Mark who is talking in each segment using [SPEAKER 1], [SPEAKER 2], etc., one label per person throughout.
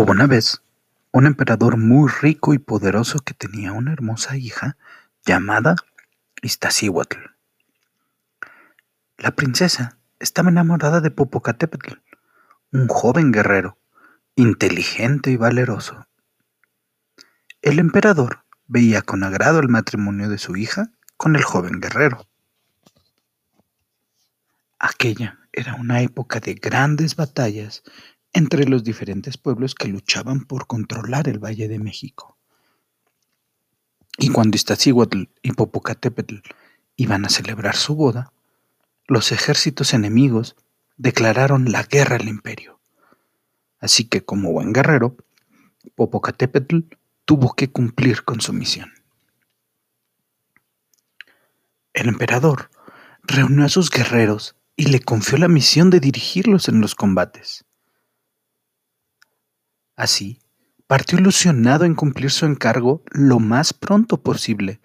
[SPEAKER 1] Hubo una vez un emperador muy rico y poderoso que tenía una hermosa hija llamada Iztaccíhuatl. La princesa estaba enamorada de Popocatépetl, un joven guerrero, inteligente y valeroso. El emperador veía con agrado el matrimonio de su hija con el joven guerrero. Aquella era una época de grandes batallas entre los diferentes pueblos que luchaban por controlar el Valle de México. Y cuando Iztaccíhuatl y Popocatépetl iban a celebrar su boda, los ejércitos enemigos declararon la guerra al imperio. Así que como buen guerrero, Popocatépetl tuvo que cumplir con su misión. El emperador reunió a sus guerreros y le confió la misión de dirigirlos en los combates. Así, partió ilusionado en cumplir su encargo lo más pronto posible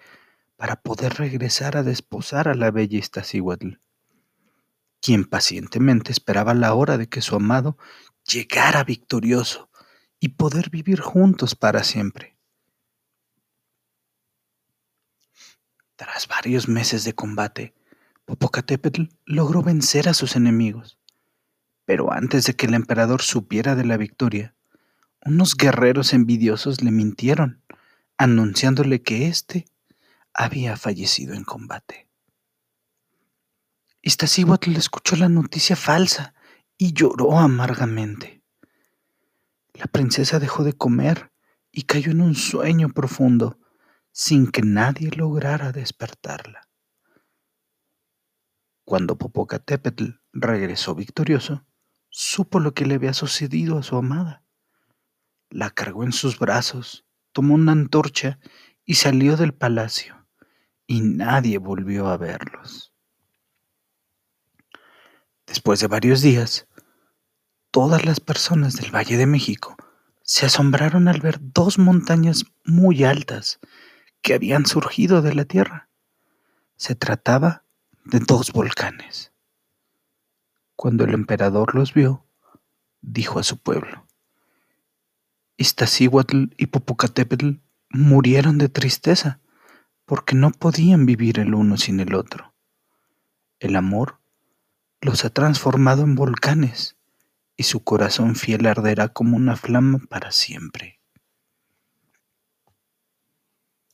[SPEAKER 1] para poder regresar a desposar a la bella Iztaccíhuatl, quien pacientemente esperaba la hora de que su amado llegara victorioso y poder vivir juntos para siempre. Tras varios meses de combate, Popocatépetl logró vencer a sus enemigos, pero antes de que el emperador supiera de la victoria, unos guerreros envidiosos le mintieron, anunciándole que éste había fallecido en combate. Iztaccíhuatl escuchó la noticia falsa y lloró amargamente. La princesa dejó de comer y cayó en un sueño profundo sin que nadie lograra despertarla. Cuando Popocatépetl regresó victorioso, supo lo que le había sucedido a su amada. La cargó en sus brazos, tomó una antorcha y salió del palacio, y nadie volvió a verlos. Después de varios días, todas las personas del Valle de México se asombraron al ver dos montañas muy altas que habían surgido de la tierra. Se trataba de dos volcanes. Cuando el emperador los vio, dijo a su pueblo, Iztaccíhuatl y Popocatépetl murieron de tristeza porque no podían vivir el uno sin el otro. El amor los ha transformado en volcanes y su corazón fiel arderá como una flama para siempre.